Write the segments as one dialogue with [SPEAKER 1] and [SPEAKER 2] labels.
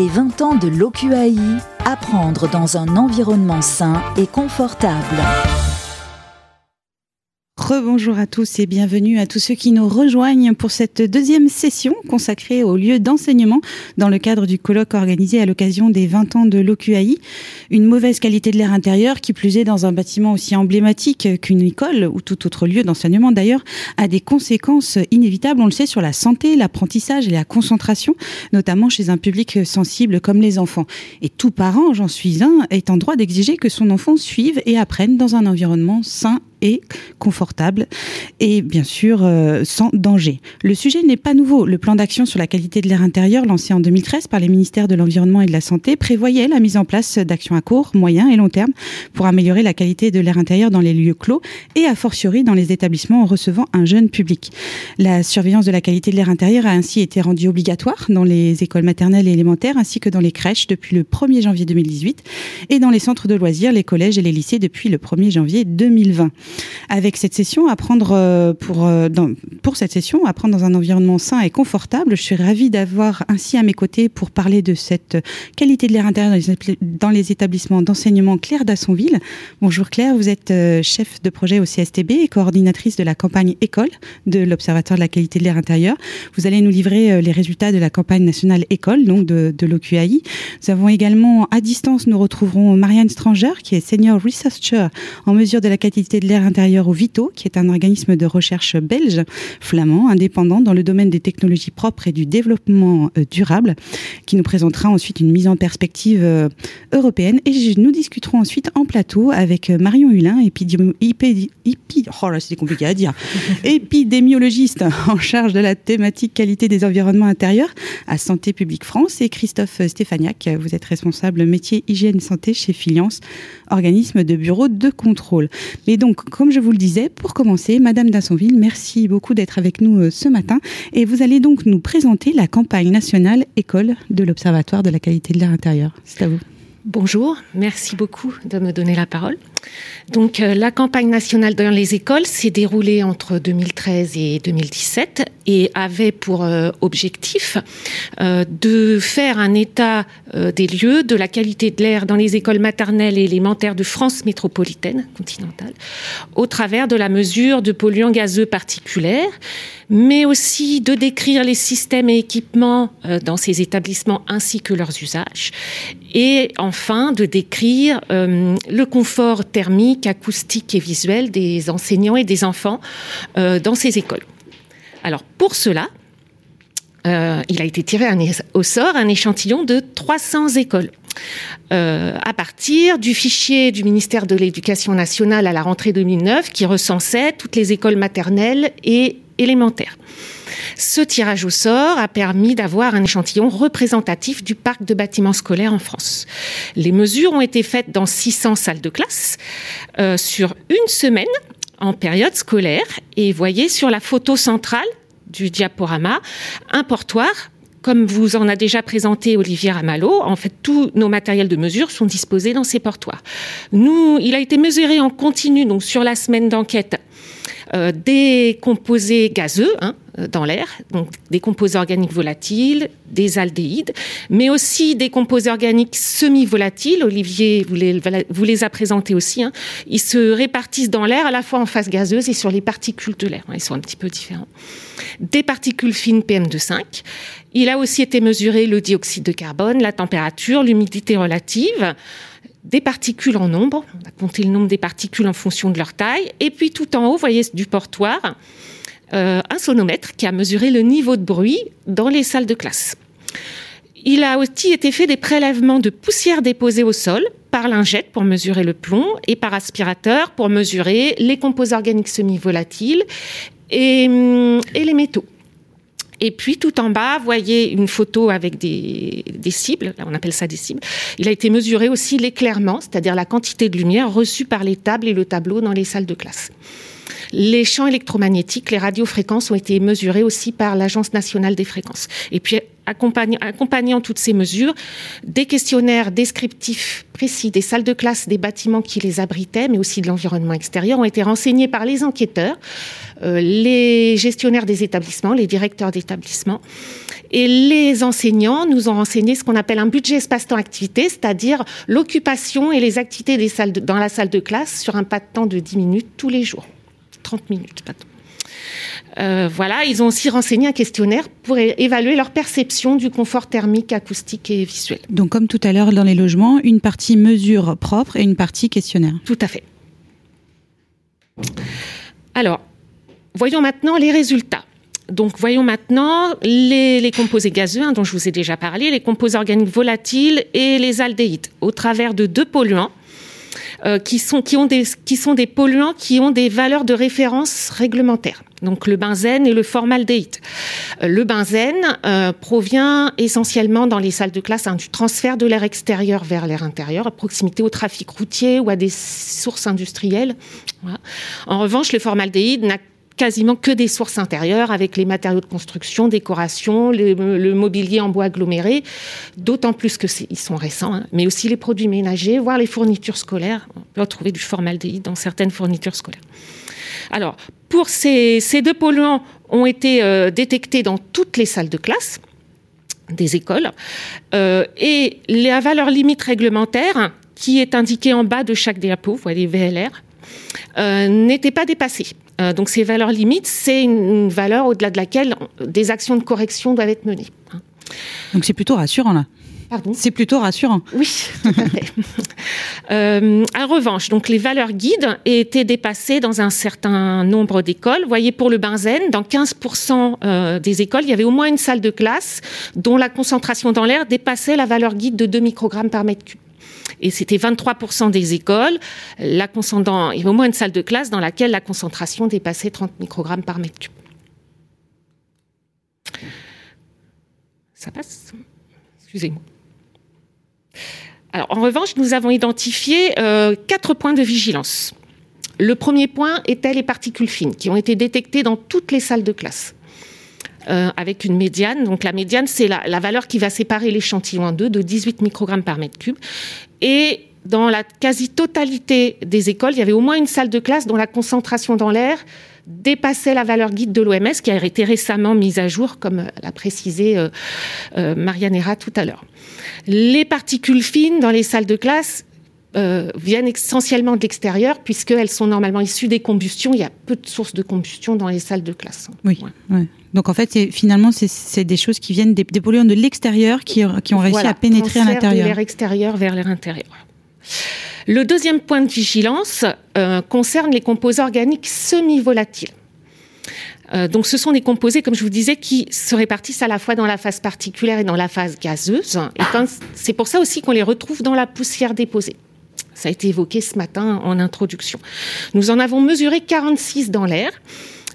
[SPEAKER 1] Les 20 ans de l'OQAI, apprendre dans un environnement sain et confortable.
[SPEAKER 2] Rebonjour à tous et bienvenue à tous ceux qui nous rejoignent pour cette deuxième session consacrée au lieu d'enseignement dans le cadre du colloque organisé à l'occasion des 20 ans de l'OQAI. Une mauvaise qualité de l'air intérieur, qui plus est dans un bâtiment aussi emblématique qu'une école ou tout autre lieu d'enseignement d'ailleurs, a des conséquences inévitables, on le sait, sur la santé, l'apprentissage et la concentration, notamment chez un public sensible comme les enfants. Et tout parent, j'en suis un, est en droit d'exiger que son enfant suive et apprenne dans un environnement sain et confortable et bien sûr euh, sans danger. Le sujet n'est pas nouveau. Le plan d'action sur la qualité de l'air intérieur lancé en 2013 par les ministères de l'Environnement et de la Santé prévoyait la mise en place d'actions à court, moyen et long terme pour améliorer la qualité de l'air intérieur dans les lieux clos et a fortiori dans les établissements en recevant un jeune public. La surveillance de la qualité de l'air intérieur a ainsi été rendue obligatoire dans les écoles maternelles et élémentaires ainsi que dans les crèches depuis le 1er janvier 2018 et dans les centres de loisirs, les collèges et les lycées depuis le 1er janvier 2020 avec cette session, apprendre euh, pour, euh, dans, pour cette session, apprendre dans un environnement sain et confortable. Je suis ravie d'avoir ainsi à mes côtés pour parler de cette qualité de l'air intérieur dans les établissements d'enseignement Claire d'Assonville. Bonjour Claire, vous êtes euh, chef de projet au CSTB et coordinatrice de la campagne École de l'Observatoire de la qualité de l'air intérieur. Vous allez nous livrer les résultats de la campagne nationale École, donc de, de l'OQAI. Nous avons également à distance, nous retrouverons Marianne Stranger, qui est senior researcher en mesure de la qualité de l'air intérieur au Vito, qui est un organisme de recherche belge, flamand, indépendant dans le domaine des technologies propres et du développement euh, durable, qui nous présentera ensuite une mise en perspective euh, européenne. Et nous discuterons ensuite en plateau avec euh, Marion Hulin, oh compliqué à dire, épidémiologiste en charge de la thématique qualité des environnements intérieurs à Santé publique France, et Christophe Stéphaniac, vous êtes responsable métier hygiène santé chez Filiance, organisme de bureau de contrôle. Mais donc, comme je vous le disais, pour commencer, Madame Dassonville, merci beaucoup d'être avec nous euh, ce matin. Et vous allez donc nous présenter la campagne nationale école de l'Observatoire de la qualité de l'air intérieur. C'est à vous.
[SPEAKER 3] Bonjour, merci beaucoup de me donner la parole. Donc, euh, la campagne nationale dans les écoles s'est déroulée entre 2013 et 2017 et avait pour euh, objectif euh, de faire un état des lieux de la qualité de l'air dans les écoles maternelles et élémentaires de France métropolitaine continentale au travers de la mesure de polluants gazeux particuliers mais aussi de décrire les systèmes et équipements dans ces établissements ainsi que leurs usages, et enfin de décrire le confort thermique, acoustique et visuel des enseignants et des enfants euh, dans ces écoles. Alors pour cela, il a été tiré au sort un échantillon de 300 écoles. à partir du fichier du ministère de l'Éducation nationale à la rentrée 2009 qui recensait toutes les écoles maternelles et élémentaire. Ce tirage au sort a permis d'avoir un échantillon représentatif du parc de bâtiments scolaires en France. Les mesures ont été faites dans 600 salles de classe euh, sur une semaine en période scolaire. Et voyez sur la photo centrale du diaporama un portoir comme vous en a déjà présenté Olivier Ramalot, en fait, tous nos matériels de mesure sont disposés dans ces portoirs. Nous, il a été mesuré en continu, donc sur la semaine d'enquête, euh, des composés gazeux hein, dans l'air, donc des composés organiques volatiles, des aldéhydes, mais aussi des composés organiques semi-volatiles. Olivier vous les, a présentés aussi. Hein. Ils se répartissent dans l'air à la fois en phase gazeuse et sur les particules de l'air. Ils sont un petit peu différents. Des particules fines PM2,5. Il a aussi été mesuré le dioxyde de carbone, la température, l'humidité relative des particules en nombre. On a compté le nombre des particules en fonction de leur taille. Et puis tout en haut, vous voyez du portoir, euh, un sonomètre qui a mesuré le niveau de bruit dans les salles de classe. Il a aussi été fait des prélèvements de poussière déposée au sol par lingette pour mesurer le plomb et par aspirateur pour mesurer les composés organiques semi-volatiles et hum, les métaux. Et puis tout en bas, voyez une photo avec des, cibles, on appelle ça des cibles. Il a été mesuré aussi l'éclairement, c'est-à-dire la quantité de lumière reçue par les tables et le tableau dans les salles de classe. Les champs électromagnétiques, les radiofréquences ont été mesurés aussi par l'Agence nationale des fréquences. Et puis accompagnant toutes ces mesures, des questionnaires descriptifs précis des salles de classe, des bâtiments qui les abritaient, mais aussi de l'environnement extérieur, ont été renseignés par les enquêteurs, euh, les gestionnaires des établissements, les directeurs d'établissements. Et les enseignants nous ont renseigné ce qu'on appelle un budget espace-temps activité, c'est-à-dire l'occupation et les activités dans la salle de classe sur un pas de temps de 10 minutes tous les jours. 30 minutes, pardon. Euh, voilà, ils ont aussi renseigné un questionnaire pour évaluer leur perception du confort thermique, acoustique et visuel.
[SPEAKER 2] Donc, comme tout à l'heure dans les logements, une partie mesure propre et une partie questionnaire.
[SPEAKER 3] Tout à fait. Alors, voyons maintenant les résultats. Donc, voyons maintenant les, composés gazeux, hein, dont je vous ai déjà parlé, les composés organiques volatiles et les aldéhydes, au travers de deux polluants euh, qui, sont, qui, ont des, qui sont des polluants qui ont des valeurs de référence réglementaires. Donc le benzène et le formaldéhyde. Euh, le benzène euh, provient essentiellement dans les salles de classe hein, du transfert de l'air extérieur vers l'air intérieur, à proximité au trafic routier ou à des sources industrielles. En revanche, le formaldéhyde quasiment que des sources intérieures avec les matériaux de construction, décoration, le, mobilier en bois aggloméré, d'autant plus que ils sont récents, hein, mais aussi les produits ménagers, voire les fournitures scolaires. On peut retrouver du formaldéhyde dans certaines fournitures scolaires. Alors, pour ces, deux polluants ont été euh, détectés dans toutes les salles de classe des écoles euh, et la valeur limite réglementaire qui est indiquée en bas de chaque diapo, vous voyez VLR, euh, n'était pas dépassée. Euh, donc ces valeurs limites, c'est une, valeur au-delà de laquelle des actions de correction doivent être menées.
[SPEAKER 2] Donc c'est plutôt rassurant là.
[SPEAKER 3] Pardon?
[SPEAKER 2] C'est plutôt rassurant.
[SPEAKER 3] Oui, tout à fait. euh, en revanche, donc les valeurs guides étaient dépassées dans un certain nombre d'écoles. Vous voyez, pour le benzène, dans 15% euh, des écoles, il y avait au moins une salle de classe dont la concentration dans l'air dépassait la valeur guide de 2 microgrammes par mètre cube et c'était 23% des écoles, la il au moins une salle de classe dans laquelle la concentration dépassait 30 microgrammes par mètre cube. Ça passe Excusez-moi. En revanche, nous avons identifié euh, quatre points de vigilance. Le premier point était les particules fines qui ont été détectées dans toutes les salles de classe. Euh, avec une médiane. Donc la médiane, c'est la, la, valeur qui va séparer l'échantillon en deux, de 18 microgrammes par mètre cube. Et dans la quasi-totalité des écoles, il y avait au moins une salle de classe dont la concentration dans l'air dépassait la valeur guide de l'OMS, qui a été récemment mise à jour, comme l'a précisé euh, euh, Marianne Hera tout à l'heure. Les particules fines dans les salles de classe euh, viennent essentiellement de l'extérieur, puisqu'elles sont normalement issues des combustions. Il y a peu de sources de combustion dans les salles de classe.
[SPEAKER 2] Oui. Donc en fait, finalement, c'est des choses qui viennent des, polluants de l'extérieur qui, qui, ont réussi à pénétrer à l'intérieur.
[SPEAKER 3] l'air extérieur vers l'air intérieur. Le deuxième point de vigilance euh, concerne les composés organiques semi-volatiles. Euh, donc, ce sont des composés, comme je vous disais, qui se répartissent à la fois dans la phase particulière et dans la phase gazeuse. Et c'est pour ça aussi qu'on les retrouve dans la poussière déposée. Ça a été évoqué ce matin en introduction. Nous en avons mesuré 46 dans l'air.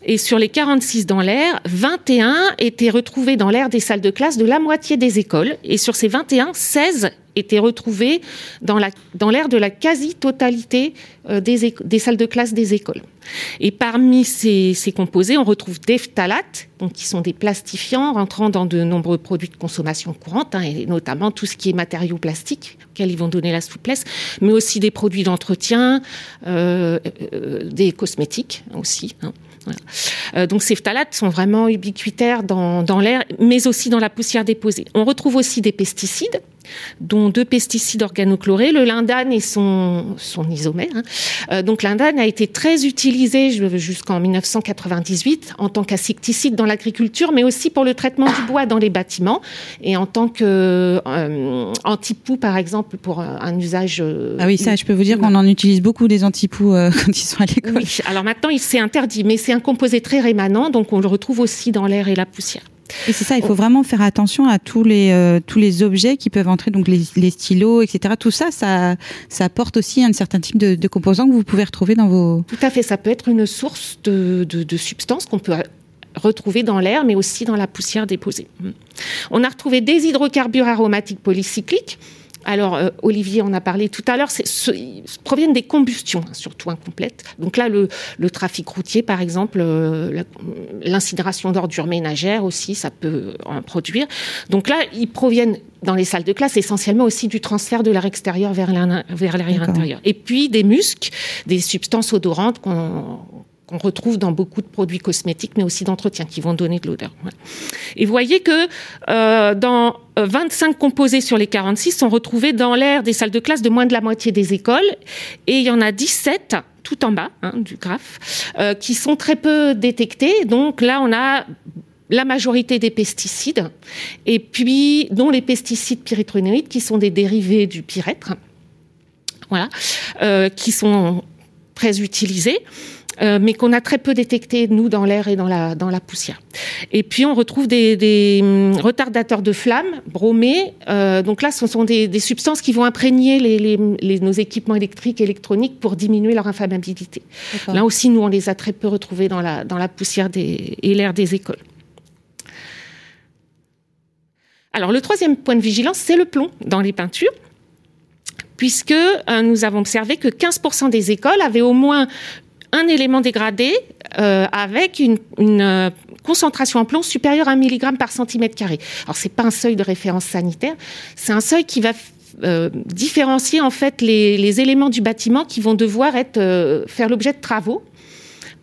[SPEAKER 3] Et sur les 46 dans l'air, 21 étaient retrouvés dans l'air des salles de classe de la moitié des écoles. Et sur ces 21, 16 étaient retrouvés dans l'air de la quasi-totalité euh, des, salles de classe des écoles. Et parmi ces, ces composés, on retrouve des phtalates, donc qui sont des plastifiants rentrant dans de nombreux produits de consommation courante, hein, et notamment tout ce qui est matériaux plastiques, auxquels ils vont donner la souplesse, mais aussi des produits d'entretien, euh, euh, des cosmétiques aussi. Hein. Euh, donc ces phtalates sont vraiment ubiquitaires dans, dans l'air, mais aussi dans la poussière déposée. On retrouve aussi des pesticides dont deux pesticides organochlorés, le lindane et son, son isomère. Hein. Euh, donc lindane a été très utilisé jusqu'en 1998 en tant qu'insecticide dans l'agriculture, mais aussi pour le traitement du bois dans les bâtiments et en tant que euh, antipoux, par exemple, pour un, usage.
[SPEAKER 2] Euh, ah oui, ça, je peux vous dire qu'on en utilise beaucoup des antipoux quand ils sont à l'école.
[SPEAKER 3] Oui, alors maintenant, il s'est interdit, mais c'est un composé très rémanent, donc on le retrouve aussi dans l'air et la poussière.
[SPEAKER 2] Et c'est ça, il faut vraiment faire attention à tous les euh, tous les objets qui peuvent entrer, donc les, les, stylos, etc. Tout ça, ça ça apporte aussi un certain type de, de, composants que vous pouvez retrouver dans vos.
[SPEAKER 3] Tout à fait, ça peut être une source de, de, de substances qu'on peut retrouver dans l'air, mais aussi dans la poussière déposée. On a retrouvé des hydrocarbures aromatiques polycycliques alors, euh, Olivier en a parlé tout à l'heure, proviennent des combustions, hein, surtout incomplètes. Donc là, le, trafic routier, par exemple, euh, l'incinération d'ordures ménagères aussi, ça peut en produire. Donc là, ils proviennent dans les salles de classe essentiellement aussi du transfert de l'air extérieur vers l'air intérieur. Et puis des muscs, des substances odorantes qu'on qu'on retrouve dans beaucoup de produits cosmétiques, mais aussi d'entretien, qui vont donner de l'odeur. Et vous voyez que euh, dans 25 euh, composés sur les 46 sont retrouvés dans l'air des salles de classe de moins de la moitié des écoles, et il y en a 17 tout en bas hein, du graphe, euh, qui sont très peu détectés. Donc là, on a la majorité des pesticides, et puis dont les pesticides pyréthrinoïdes, qui sont des dérivés du pyrètre, voilà, qui sont très utilisés. Euh, mais qu'on a très peu détecté, nous, dans l'air et dans la, dans la poussière. Et puis, on retrouve des, des hum, retardateurs de flammes bromés. Euh, donc là, ce sont des, des, substances qui vont imprégner les, les, les, nos équipements électriques, électroniques pour diminuer leur inflammabilité. Là aussi, nous, on les a très peu retrouvés dans la, dans la poussière des, et l'air des écoles. Alors, le troisième point de vigilance, c'est le plomb dans les peintures puisque euh, nous avons observé que 15% des écoles avaient au moins un élément dégradé euh, avec une, euh, concentration en plomb supérieure à 1 mg par centimètre carré. Alors c'est pas un seuil de référence sanitaire, c'est un seuil qui va euh, différencier en fait les, éléments du bâtiment qui vont devoir être faire l'objet de travaux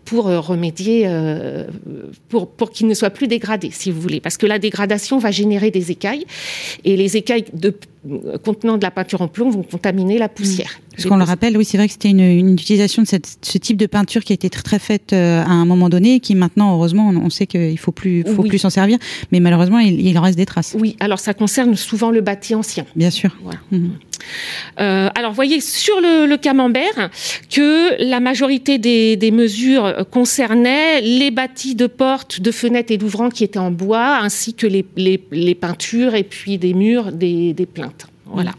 [SPEAKER 3] pour remédier, pour, pour qu'il ne soit plus dégradé, si vous voulez. Parce que la dégradation va générer des écailles, et les écailles de contenant de la peinture en plomb vont contaminer la poussière.
[SPEAKER 2] Parce qu'on le rappelle, oui, c'est vrai que c'était une, utilisation de ce type de peinture qui a été très, très faite euh, à un moment donné, et qui maintenant, heureusement, on, sait qu'il faut plus, faut plus s'en servir, mais malheureusement, il, en reste des traces.
[SPEAKER 3] Oui, alors ça concerne souvent le bâti ancien.
[SPEAKER 2] Bien sûr.
[SPEAKER 3] Mhm. Euh, alors, voyez sur le, camembert que la majorité des, mesures concernaient les bâtis de portes, de fenêtres et d'ouvrants qui étaient en bois, ainsi que les, peintures et puis des murs, des, des plaintes. Voilà.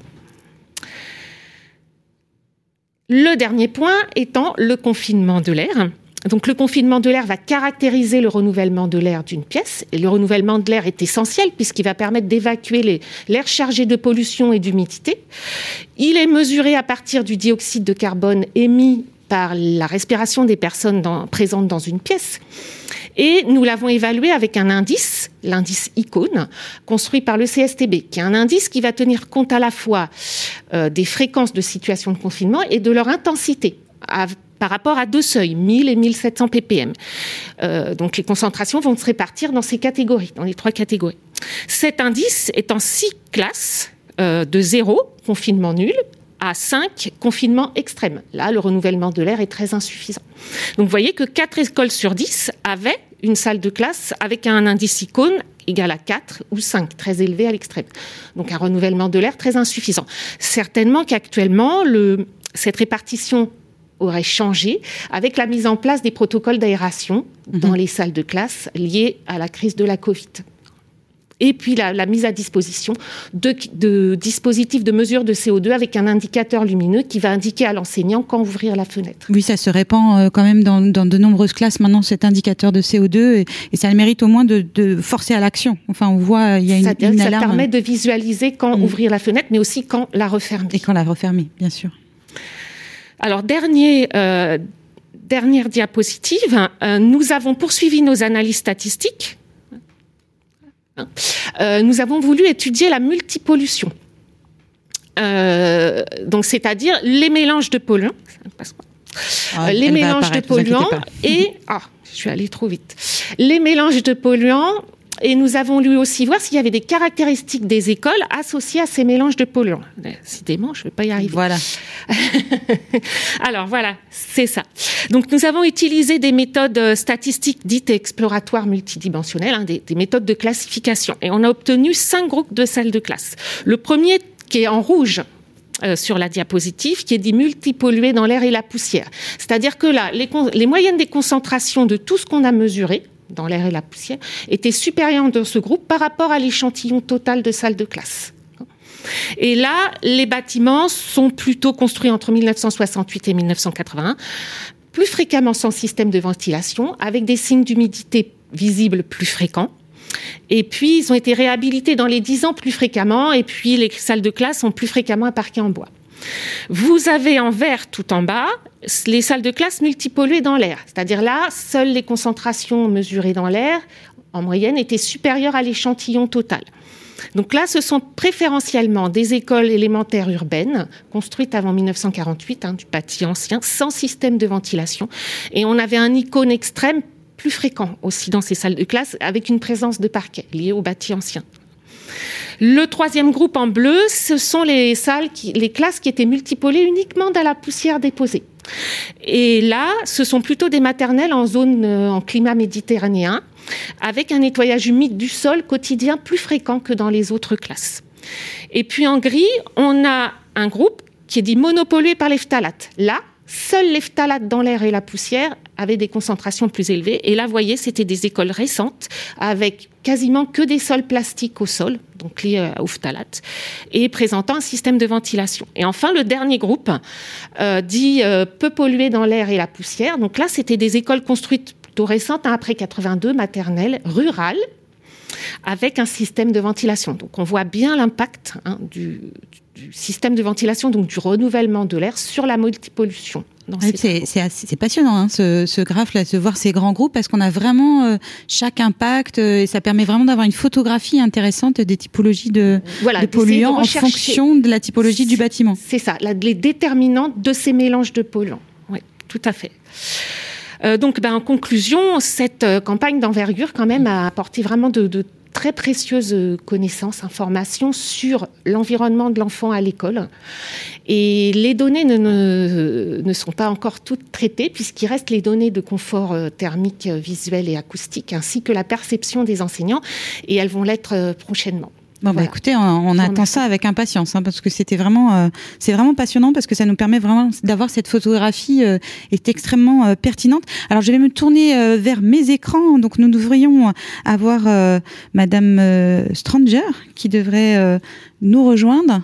[SPEAKER 3] Le dernier point étant le confinement de l'air. Donc le confinement de l'air va caractériser le renouvellement de l'air d'une pièce. Le renouvellement de l'air est essentiel puisqu'il va permettre d'évacuer l'air chargé de pollution et d'humidité. Il est mesuré à partir du dioxyde de carbone émis par la respiration des personnes présentes dans une pièce. Et nous l'avons évalué avec un indice, l'indice icône, construit par le CSTB, qui est un indice qui va tenir compte à la fois euh, des fréquences de situations de confinement et de leur intensité. par rapport à deux seuils, 1000 et 1700 ppm. Euh, donc les concentrations vont se répartir dans ces catégories, dans les trois catégories. Cet indice est en six classes euh, de zéro, confinement nul, à 5 confinements extrêmes. Là, le renouvellement de l'air est très insuffisant. Donc vous voyez que 4 écoles sur 10 avaient une salle de classe avec un indice icône égal à 4 ou 5, très élevé à l'extrême. Donc un renouvellement de l'air très insuffisant. Certainement qu'actuellement, cette répartition aurait changé avec la mise en place des protocoles d'aération dans mhm. les salles de classe liées à la crise de la Covid et puis la, mise à disposition de, dispositifs de mesure de CO2 avec un indicateur lumineux qui va indiquer à l'enseignant quand ouvrir la fenêtre.
[SPEAKER 2] Oui, ça se répand euh, quand même dans, de nombreuses classes maintenant cet indicateur de CO2 et, ça mérite au moins de, forcer à l'action. Enfin, on voit il y a une, ça,
[SPEAKER 3] ça permet de visualiser quand mm. ouvrir la fenêtre, mais aussi quand la refermer.
[SPEAKER 2] Et quand la refermer, bien sûr.
[SPEAKER 3] Alors dernier. Euh, dernière diapositive, euh, nous avons poursuivi nos analyses statistiques. Euh, nous avons voulu étudier la multipollution. Euh, donc, c'est-à-dire les mélanges de polluants, ah, les mélanges de polluants et ah, je suis allée trop vite. Les mélanges de polluants et nous avons lu aussi voir s'il y avait des caractéristiques des écoles associées à ces mélanges de polluants. Décidément, je ne vais pas y arriver.
[SPEAKER 2] Voilà.
[SPEAKER 3] Alors voilà, c'est ça. Donc nous avons utilisé des méthodes euh, statistiques dites exploratoires multidimensionnelles, hein, des, méthodes de classification. Et on a obtenu cinq groupes de salles de classe. Le premier qui est en rouge, euh, sur la diapositive, qui est dit multipollué dans l'air et la poussière. C'est-à-dire que là, les, les, moyennes des concentrations de tout ce qu'on a mesuré, dans l'air et la poussière, était supérieure dans ce groupe par rapport à l'échantillon total de salles de classe. Et là, les bâtiments sont plutôt construits entre 1968 et 1981, plus fréquemment sans système de ventilation, avec des signes d'humidité visibles plus fréquents. Et puis, ils ont été réhabilités dans les 10 ans plus fréquemment. Et puis, les salles de classe sont plus fréquemment à en bois. Vous avez en vert tout en bas les salles de classe multipolluées dans l'air. C'est-à-dire là, seules les concentrations mesurées dans l'air, en moyenne, étaient supérieures à l'échantillon total. Donc là, ce sont préférentiellement des écoles élémentaires urbaines, construites avant 1948, hein, du bâti ancien, sans système de ventilation. Et on avait un icône extrême plus fréquent aussi dans ces salles de classe, avec une présence de parquet liée au bâti ancien. Le troisième groupe en bleu, ce sont les salles, les classes qui étaient multipolées uniquement dans la poussière déposée. Et là, ce sont plutôt des maternelles en zone, euh, en climat méditerranéen, avec un nettoyage humide du sol quotidien plus fréquent que dans les autres classes. Et puis en gris, on a un groupe qui est dit monopollué par les phtalates. Là, seuls les phtalates dans l'air et la poussière avaient des concentrations plus élevées. Et là, vous voyez, c'était des écoles récentes avec quasiment que des sols plastiques au sol, donc liés aux phtalates, et présentant un système de ventilation. Et enfin, le dernier groupe euh, dit euh, peu pollué dans l'air et la poussière. Donc là, c'était des écoles construites plutôt récentes, hein, après 82, maternelles, rurales, avec un système de ventilation. Donc on voit bien l'impact hein, du, système de ventilation, donc du renouvellement de l'air sur la multipollution.
[SPEAKER 2] c'est passionnant hein, ce, ce graphe-là, de voir ces grands groupes, parce qu'on a vraiment euh, chaque impact euh, et ça permet vraiment d'avoir une photographie intéressante des typologies de, polluants en fonction de la typologie du bâtiment.
[SPEAKER 3] C'est ça, les déterminantes de ces mélanges de polluants. Oui, tout à fait. Euh, donc, ben, en conclusion, cette campagne d'envergure, quand même, a apporté vraiment de, très précieuses connaissances, informations sur l'environnement de l'enfant à l'école. Et les données ne, sont pas encore toutes traitées, puisqu'il reste les données de confort euh, thermique, visuel et acoustique, ainsi que la perception des enseignants, et elles vont l'être euh, prochainement.
[SPEAKER 2] Bon, bah, écoutez, on, attend ça avec impatience, hein, parce que c'était vraiment, euh, c'est vraiment passionnant, parce que ça nous permet vraiment d'avoir cette photographie euh, est extrêmement euh, pertinente. Alors, je vais me tourner euh, vers mes écrans, donc nous devrions avoir Madame Stranger qui devrait nous rejoindre.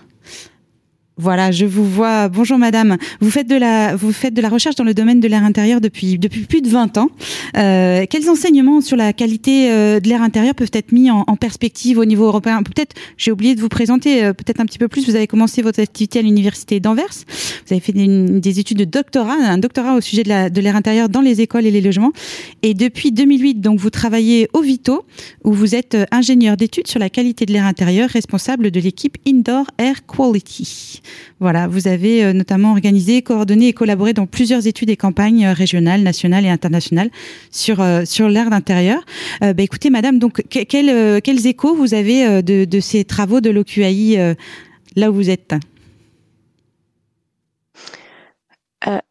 [SPEAKER 2] Voilà, je vous vois. Bonjour madame. Vous faites de la vous faites de la recherche dans le domaine de l'air intérieur depuis depuis plus de 20 ans. Euh, quels enseignements sur la qualité euh, de l'air intérieur peuvent être mis en, en perspective au niveau européen? Peut-être j'ai oublié de vous présenter euh, peut-être un petit peu plus. Vous avez commencé votre activité à l'université d'Anvers. Vous avez fait des, des, études de doctorat, un doctorat au sujet de l'air de intérieur dans les écoles et les logements. Et depuis 2008, donc vous travaillez au Vito où vous êtes euh, ingénieur d'études sur la qualité de l'air intérieur, responsable de l'équipe Indoor Air Quality. Voilà, vous avez euh, notamment organisé, coordonné et collaboré dans plusieurs études et campagnes euh, régionales, nationales et internationales sur euh, sur l'air d'intérieur. bah, écoutez, Madame, donc quels quels échos vous avez de, de ces travaux de l'OQAI là où vous êtes?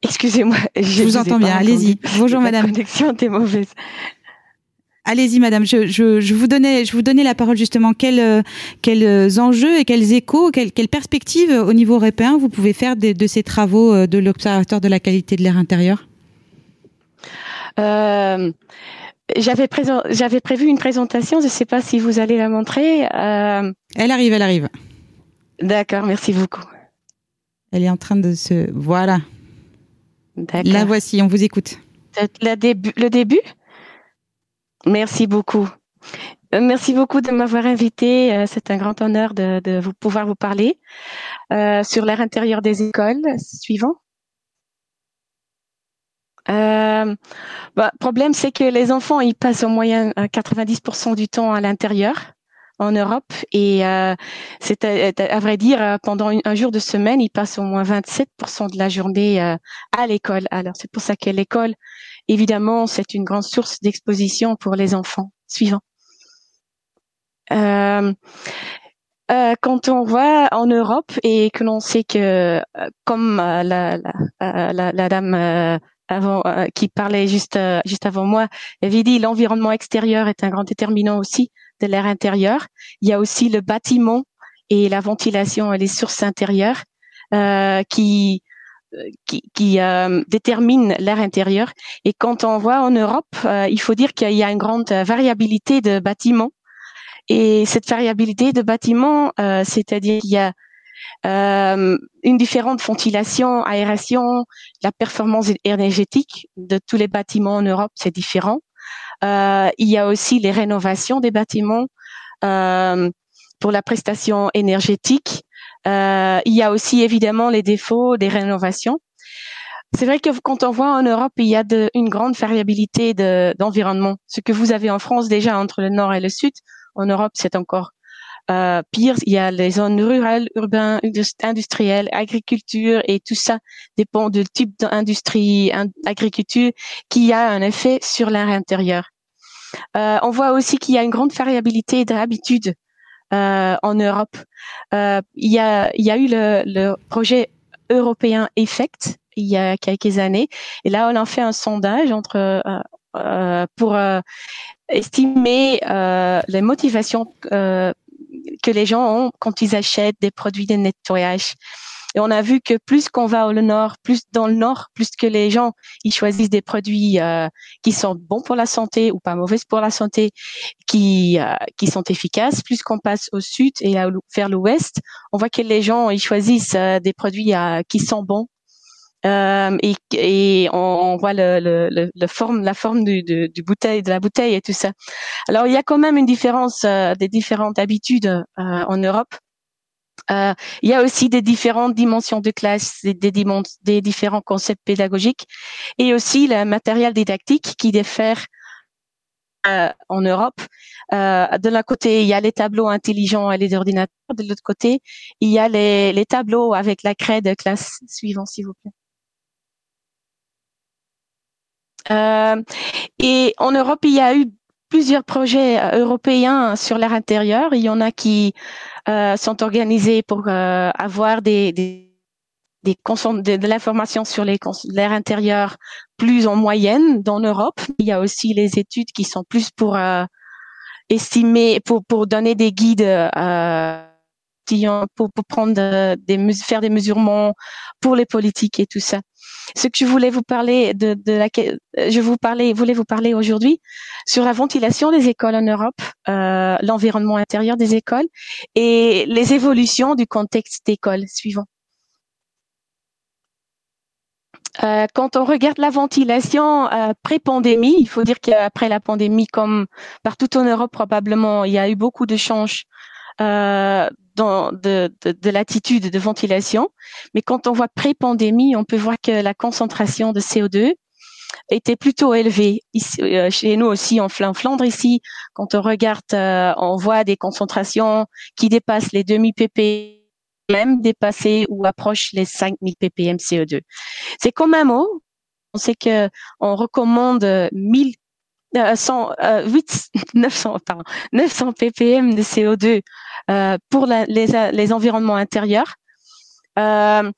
[SPEAKER 4] Excusez-moi,
[SPEAKER 2] je, vous, entends bien. Allez-y. Bonjour, Madame.
[SPEAKER 4] La connexion était mauvaise.
[SPEAKER 2] Allez-y, madame. Je, je, je, vous donnais, je vous donnais la parole justement. Quels, euh, quels euh, enjeux et quels échos, quelles, quelles perspectives au niveau européen vous pouvez faire de, de ces travaux euh, de l'Observatoire de la qualité de l'air intérieur?
[SPEAKER 4] Euh, J'avais prévu une présentation. Je ne sais pas si vous allez la montrer.
[SPEAKER 2] Euh... Elle arrive, elle arrive.
[SPEAKER 4] D'accord, merci beaucoup.
[SPEAKER 2] Elle est en train de se. Voilà. La voici, on vous écoute.
[SPEAKER 4] Début, le début? Merci beaucoup. Euh, merci beaucoup de m'avoir invité. Euh, c'est un grand honneur de, vous pouvoir vous parler euh, sur l'air intérieur des écoles. Suivant. Euh, bah, problème, c'est que les enfants, ils passent en moyenne 90% du temps à l'intérieur en Europe et euh, c'est à, vrai dire pendant un jour de semaine, ils passent au moins 27% de la journée à l'école. Alors c'est pour ça que l'école évidemment, c'est une grande source d'exposition pour les enfants. Suivant. Euh, euh, quand on voit en Europe et que l'on sait que, euh, comme la, la, la, la dame avant, qui parlait juste juste avant moi avait dit, l'environnement extérieur est un grand déterminant aussi de l'air intérieur. Il y a aussi le bâtiment et la ventilation et les sources intérieures qui qui, qui euh, détermine l'air intérieur. Et quand on voit en Europe, euh, il faut dire qu'il y a une grande variabilité de bâtiments. Et cette variabilité de bâtiments, euh, c'est-à-dire qu'il y a une différente ventilation, aération, la performance énergétique de tous les bâtiments en Europe, c'est différent. Il y a aussi les rénovations des bâtiments pour la prestation énergétique. il y a aussi évidemment les défauts des rénovations. C'est vrai que quand on voit en Europe, il y a de, une grande variabilité d'environnement. Ce que vous avez en France déjà entre le nord et le sud, en Europe, c'est encore euh, pire. Il y a les zones rurales, urbaines, industrielles, agriculture et tout ça dépend du type d'industrie, agriculture qui a un effet sur l'air intérieur. Euh, on voit aussi qu'il y a une grande variabilité d'habitude euh, en Europe. Euh, il, y a, il y a eu le, le projet européen Effect il y a quelques années. Et là, on a fait un sondage entre euh, euh pour estimer les motivations que les gens ont quand ils achètent des produits de nettoyage. Et on a vu que plus qu'on va au nord, plus dans le nord, plus que les gens ils choisissent des produits euh, qui sont bons pour la santé ou pas mauvais pour la santé, qui euh, qui sont efficaces. Plus qu'on passe au sud et vers l'ouest, on voit que les gens ils choisissent des produits qui sont bons euh, et, et on, on, voit le, le, le, forme, la forme du, du, du, bouteille, de la bouteille et tout ça. Alors il y a quand même une différence euh, des différentes habitudes euh, en Europe. Euh, il y a aussi des différentes dimensions de classe, des, des, des, différents concepts pédagogiques et aussi le matériel didactique qui diffère euh, en Europe. de l'un côté, il y a les tableaux intelligents et les ordinateurs. De l'autre côté, il y a les, les tableaux avec la craie de classe suivante, s'il vous plaît. Euh, et en Europe, il y a eu plusieurs projets euh, européens sur l'air intérieur. Il y en a qui euh, sont organisés pour avoir des, des, des de, de l'information sur l'air intérieur plus en moyenne dans l'Europe. Il y a aussi les études qui sont plus pour estimer, pour, pour donner des guides euh, pour, pour prendre des faire des mesurements pour les politiques et tout ça. Ce que je voulais vous parler de, de laquelle je vous parlais, voulais vous parler aujourd'hui sur la ventilation des écoles en Europe, euh, l'environnement intérieur des écoles et les évolutions du contexte d'école suivant. Euh, quand on regarde la ventilation euh, pré-pandémie, il faut dire qu'après la pandémie, comme partout en Europe probablement, il y a eu beaucoup de changes euh, de, de, de l'attitude de ventilation. Mais quand on voit pré-pandémie, on peut voir que la concentration de CO2 était plutôt élevée. Ici, euh, chez nous aussi, en Flandre, ici, quand on regarde, euh, on voit des concentrations qui dépassent les demi ppm, dépassées ou approchent les 5000 ppm CO2. C'est comme un mot. On sait que on recommande 1000 100, 8, 900, pardon, 900 ppm de CO2 euh, pour les, les, environnements intérieurs. Euh,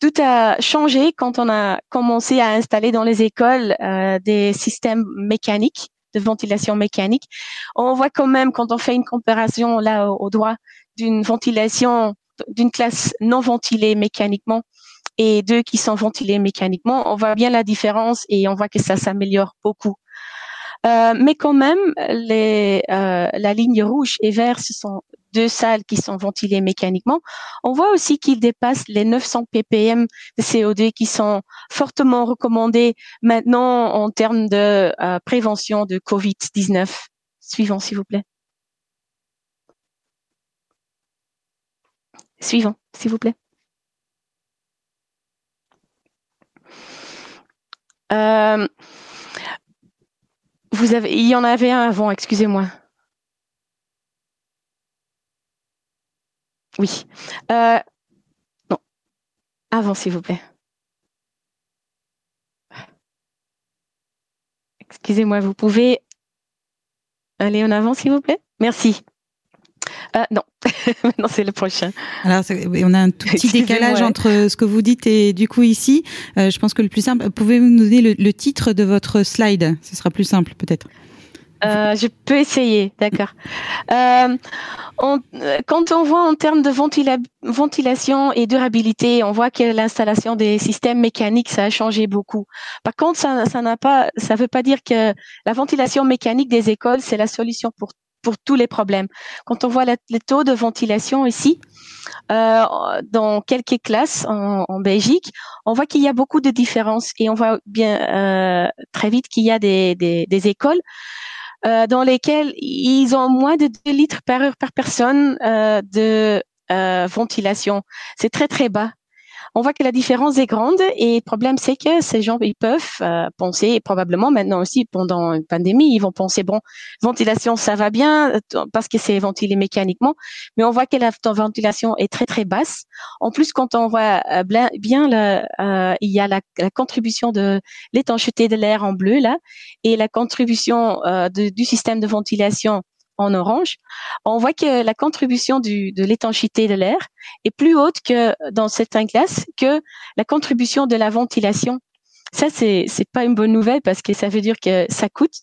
[SPEAKER 4] tout a changé quand on a commencé à installer dans les écoles euh, des systèmes mécaniques de ventilation mécanique. On voit quand même quand on fait une comparaison là au, au droit d'une ventilation d'une classe non ventilée mécaniquement et deux qui sont ventilés mécaniquement, on voit bien la différence et on voit que ça s'améliore beaucoup. Euh, mais quand même, euh, la ligne rouge et vert, ce sont deux salles qui sont ventilées mécaniquement. On voit aussi qu'ils dépassent les 900 ppm de CO2 qui sont fortement recommandés maintenant en termes de euh, prévention de Covid-19. Suivant, s'il vous plaît. Suivant, s'il vous plaît. Il y en avait un avant, excusez-moi. Oui. Euh, non. Avant, s'il vous plaît. Excusez-moi, vous pouvez aller en avant, s'il vous plaît? Merci. Euh, non, non c'est le prochain.
[SPEAKER 2] Alors, on a un tout petit décalage entre ce que vous dites et du coup ici, euh, je pense que le plus simple, pouvez-vous nous donner le, le, titre de votre slide? Ce sera plus simple peut-être.
[SPEAKER 4] Euh, je peux essayer, d'accord. Euh, quand on voit en termes de ventila ventilation et durabilité, on voit que l'installation des systèmes mécaniques, ça a changé beaucoup. Par contre, ça, ça n'a pas, ça veut pas dire que la ventilation mécanique des écoles, c'est la solution pour pour tous les problèmes. Quand on voit les taux de ventilation ici, dans quelques classes en, Belgique, on voit qu'il y a beaucoup de différences et on voit bien très vite qu'il y a des, écoles euh, dans lesquelles ils ont moins de 2 litres par heure par personne euh, de euh, ventilation. C'est très très bas on voit que la différence est grande et le problème c'est que ces gens ils peuvent euh, penser probablement maintenant aussi pendant une pandémie ils vont penser bon ventilation ça va bien euh, parce que c'est ventilé mécaniquement mais on voit que la ventilation est très très basse. En plus quand on voit euh, bien il y a la, contribution de l'étanchéité de l'air en bleu là et la contribution du système de ventilation en orange, on voit que la contribution de l'étanchéité de l'air est plus haute que dans certaines classes que la contribution de la ventilation. Ça, c'est c'est pas une bonne nouvelle parce que ça veut dire que ça coûte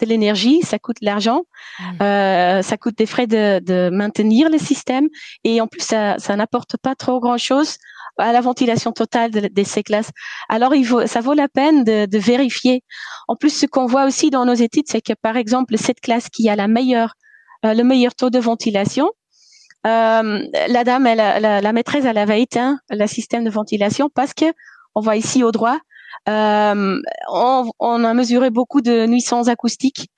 [SPEAKER 4] de l'énergie, ça coûte de l'argent, mmh. euh, ça coûte des frais de, de, maintenir le système et en plus ça, ça n'apporte pas trop grand chose à la ventilation totale de, de ces classes. Alors il vaut, ça vaut la peine de, de vérifier. En plus, ce qu'on voit aussi dans nos études, c'est que par exemple cette classe qui a la meilleure, euh, le meilleur taux de ventilation, euh, la dame, elle, la, la, maîtresse, elle avait éteint le système de ventilation parce que on voit ici au droit euh, on, on, a mesuré beaucoup de nuisances acoustiques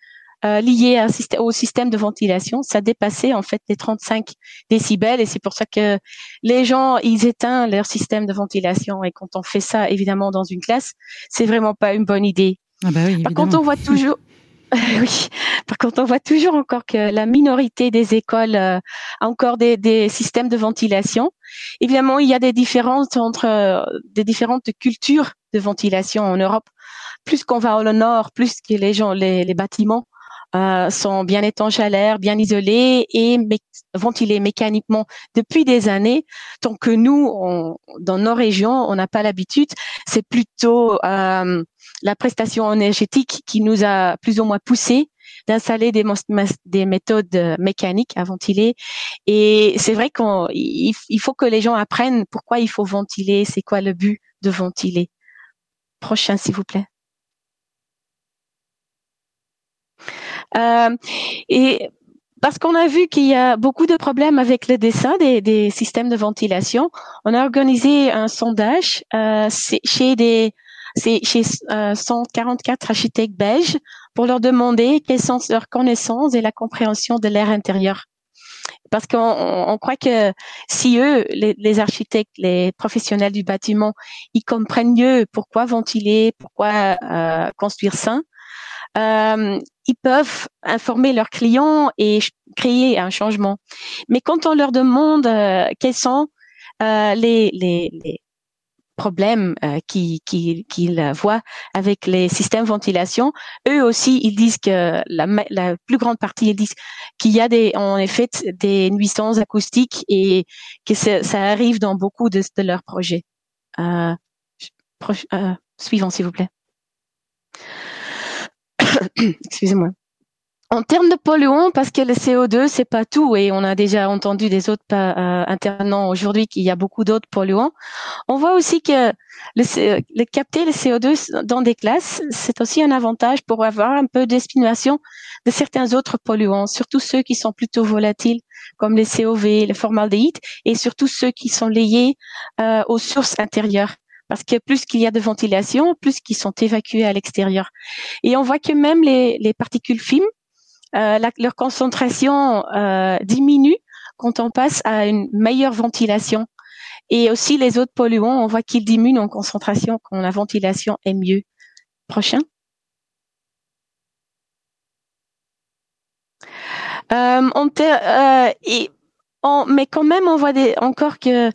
[SPEAKER 4] euh, liées au système de ventilation. Ça dépassait en fait les 35 décibels et c'est pour ça que les gens ils éteignent leur système de ventilation et quand on fait ça évidemment dans une classe, c'est vraiment pas une bonne idée.
[SPEAKER 2] Ah bah oui,
[SPEAKER 4] Par contre, on voit toujours oui. Par contre, on voit toujours encore que la minorité des écoles euh, a encore des, des, systèmes de ventilation. Évidemment, il y a des différences entre euh, des différentes cultures de ventilation en Europe. Plus qu'on va au nord, plus que les gens, les, les bâtiments euh, sont bien étanches à l'air, bien isolés et ventilés mécaniquement depuis des années. Tant que nous, on, dans nos régions, on n'a pas l'habitude. C'est plutôt euh, la prestation énergétique qui nous a plus ou moins poussé d'installer des, des, méthodes mécaniques à ventiler. Et c'est vrai qu'il faut que les gens apprennent pourquoi il faut ventiler, c'est quoi le but de ventiler. Prochain, s'il vous plaît. Et parce qu'on a vu qu'il y a beaucoup de problèmes avec le dessin des, des systèmes de ventilation, on a organisé un sondage euh, chez des chez euh, 144 architectes belges pour leur demander quelles sont leurs connaissances et la compréhension de l'air intérieur. Parce qu'on on croit que si eux, les, les, architectes, les professionnels du bâtiment, ils comprennent mieux pourquoi ventiler, pourquoi euh, construire sain, euh, ils peuvent informer leurs clients et créer un changement. Mais quand on leur demande euh, quels sont euh, les, les, les, problèmes euh, qu'ils qui, voient avec les systèmes ventilation, eux aussi, ils disent que la, la plus grande partie, ils disent qu'il y a des, en effet des nuisances acoustiques et que ça, arrive dans beaucoup de, de leurs projets. Euh, euh, suivant, s'il vous plaît. Excusez-moi. En termes de polluants, parce que le CO2 c'est pas tout et on a déjà entendu des autres euh, intervenants aujourd'hui qu'il y a beaucoup d'autres polluants. On voit aussi que le, le, capter le CO2 dans des classes, c'est aussi un avantage pour avoir un peu d'estimation de certains autres polluants, surtout ceux qui sont plutôt volatiles comme les COV, le formaldéhyde et surtout ceux qui sont liés euh, aux sources intérieures parce que plus qu'il y a de ventilation, plus qu'ils sont évacués à l'extérieur. Et on voit que même les, les particules fines, euh, leur concentration euh, diminue quand on passe à une meilleure ventilation. Et aussi les autres polluants, on voit qu'ils diminuent en concentration quand la ventilation est mieux. Prochain. Euh, on euh, et on, mais quand même, on voit des, encore que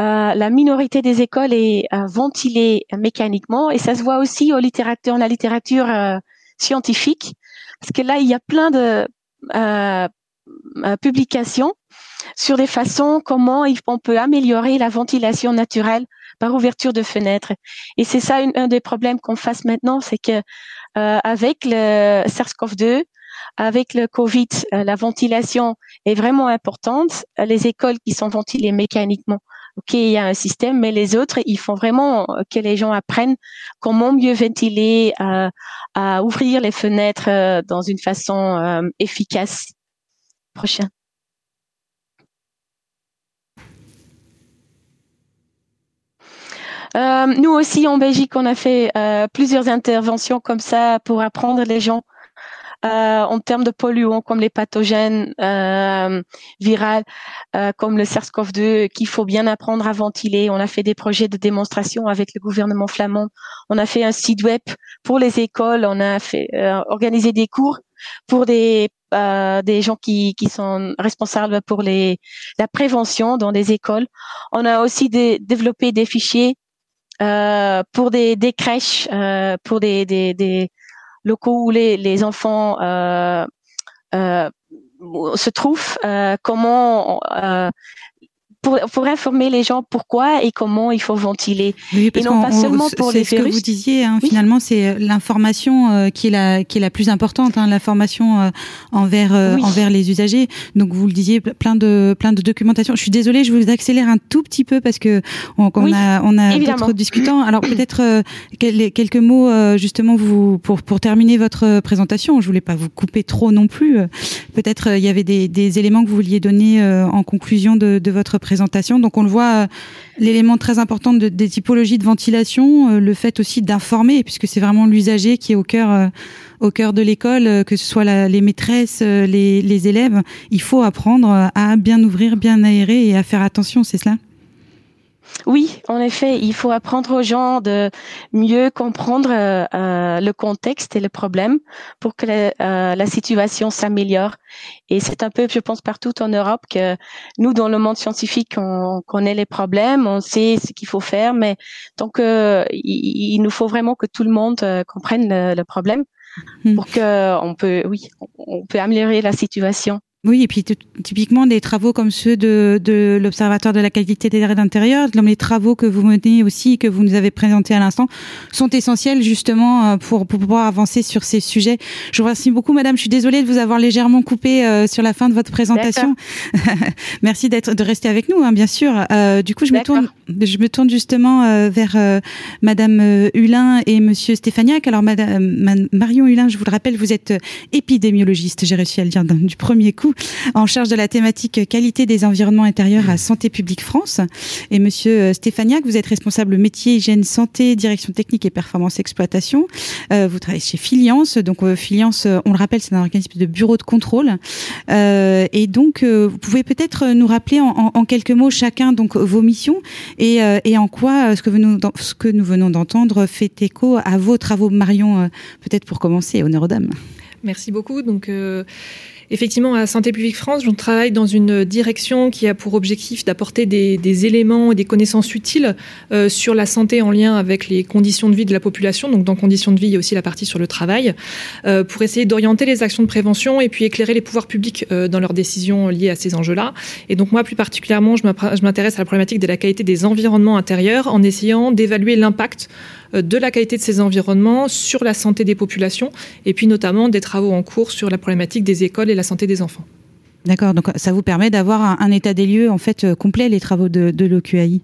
[SPEAKER 4] euh, la minorité des écoles est euh, ventilée mécaniquement et ça se voit aussi au littérature, dans la littérature euh, scientifique parce que là il y a plein de publications sur des façons comment on peut améliorer la ventilation naturelle par ouverture de fenêtres et c'est ça un des problèmes qu'on fasse maintenant c'est que avec le SARS-CoV-2 avec le Covid, la ventilation est vraiment importante. Les écoles qui sont ventilées mécaniquement OK, il y a un système, mais les autres, ils font vraiment euh, que les gens apprennent comment mieux ventiler, euh, à, ouvrir les fenêtres euh, dans une façon efficace. Prochain. Nous aussi en Belgique, on a fait plusieurs interventions comme ça pour apprendre les gens en termes de polluants comme les pathogènes euh, virales, euh, comme le SARS-CoV-2, qu'il faut bien apprendre à ventiler. On a fait des projets de démonstration avec le gouvernement flamand. On a fait un site web pour les écoles. On a fait organisé des cours pour des des gens qui, qui sont responsables pour les la prévention dans des écoles. On a aussi développé des fichiers euh, pour des, des crèches, euh, pour des, des, des, locaux où les, les enfants euh, euh, se trouvent, euh, comment pour, pour, informer les gens pourquoi et comment il faut ventiler.
[SPEAKER 2] Oui, parce et non pas seulement pour les ce que vous disiez, hein, finalement, c'est euh, l'information euh, qui est la qui est la plus importante, hein, l'information euh, envers envers les usagers. Donc vous le disiez, plein de plein de documentation. Je suis désolée, je vous accélère un tout petit peu parce que on, a on a d'autres discutants. Alors peut-être quelques mots justement vous pour pour terminer votre présentation. Je voulais pas vous couper trop non plus. Peut-être il y avait des, des éléments que vous vouliez donner en conclusion de, de votre présentation donc on le voit, euh, l'élément très important des typologies de ventilation, euh, le fait aussi d'informer, puisque c'est vraiment l'usager qui est au cœur, euh, au cœur de l'école, que ce soit les maîtresses, les, les élèves. Il faut apprendre à bien ouvrir, bien aérer et à faire attention, c'est cela?
[SPEAKER 4] Oui, en effet, il faut apprendre aux gens de mieux comprendre euh, euh, le contexte et le problème pour que la, euh, situation s'améliore. Et c'est un peu, je pense, partout en Europe que nous, dans le monde scientifique, on connaît les problèmes, on sait ce qu'il faut faire, mais donc il, nous faut vraiment que tout le monde comprenne le, le problème hmm. pour que on peut, oui, on peut améliorer la situation.
[SPEAKER 2] Oui, et puis typiquement des travaux comme ceux de, de l'Observatoire de la qualité des air d'intérieur, comme les travaux que vous menez aussi, que vous nous avez présentés à l'instant, sont essentiels justement euh, pour, pour, pouvoir avancer sur ces sujets. Je vous remercie beaucoup, Madame. Je suis désolée de vous avoir légèrement coupé euh, sur la fin de votre présentation. Merci d'être de rester avec nous, hein, bien sûr. Euh, du coup, je me tourne, je me tourne justement euh, vers Madame Hulin et Monsieur Stéphaniac. Alors, Madame Marion Hulin, je vous le rappelle, vous êtes épidémiologiste. J'ai réussi à le dire du premier coup en charge de la thématique qualité des environnements intérieurs à Santé publique France. Et Monsieur euh, Stéphaniac, vous êtes responsable métier hygiène santé, direction technique et performance exploitation. Euh, vous travaillez chez Filiance. Donc euh, Filiance, on le rappelle, c'est un organisme de bureau de contrôle. et donc, vous pouvez peut-être nous rappeler en, quelques mots chacun donc vos missions et, en quoi ce que, nous, venons d'entendre fait écho à vos travaux. Marion, peut-être pour commencer, honneur aux dames.
[SPEAKER 5] Merci beaucoup. Donc, Effectivement, à Santé publique France, je travaille dans une direction qui a pour objectif d'apporter des, éléments et des connaissances utiles euh, sur la santé en lien avec les conditions de vie de la population. Donc, dans conditions de vie, il y a aussi la partie sur le travail, euh, pour essayer d'orienter les actions de prévention et puis éclairer les pouvoirs publics euh, dans leurs décisions liées à ces enjeux-là. Et donc, moi, plus particulièrement, je m'intéresse à la problématique de la qualité des environnements intérieurs en essayant d'évaluer l'impact de la qualité de ces environnements sur la santé des populations et puis notamment des travaux en cours sur la problématique des écoles et la santé des enfants.
[SPEAKER 2] D'accord, donc ça vous permet d'avoir un, état des lieux en fait euh, complet les travaux de l'OQAI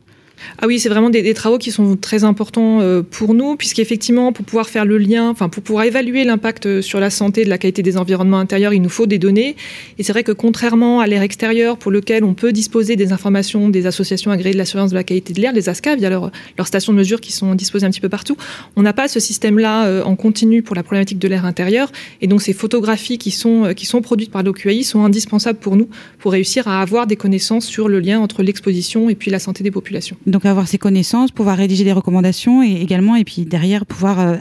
[SPEAKER 5] ah oui, c'est vraiment des, travaux qui sont très importants euh, pour nous, puisqu'effectivement, pour pouvoir faire le lien, enfin pour pouvoir évaluer l'impact euh, sur la santé de la qualité des environnements intérieurs, il nous faut des données. Et c'est vrai que contrairement à l'air extérieur, pour lequel on peut disposer des informations des associations agréées de la surveillance de la qualité de l'air, les ASCA, via leurs leur stations de mesure qui sont disposées un petit peu partout, on n'a pas ce système-là euh, en continu pour la problématique de l'air intérieur. Et donc ces photographies qui sont, qui sont produites par l'OQAI sont indispensables pour nous pour réussir à avoir des connaissances sur le lien entre l'exposition et puis la santé des populations.
[SPEAKER 2] Donc avoir ces connaissances, pouvoir rédiger des recommandations et également, et puis derrière, pouvoir euh,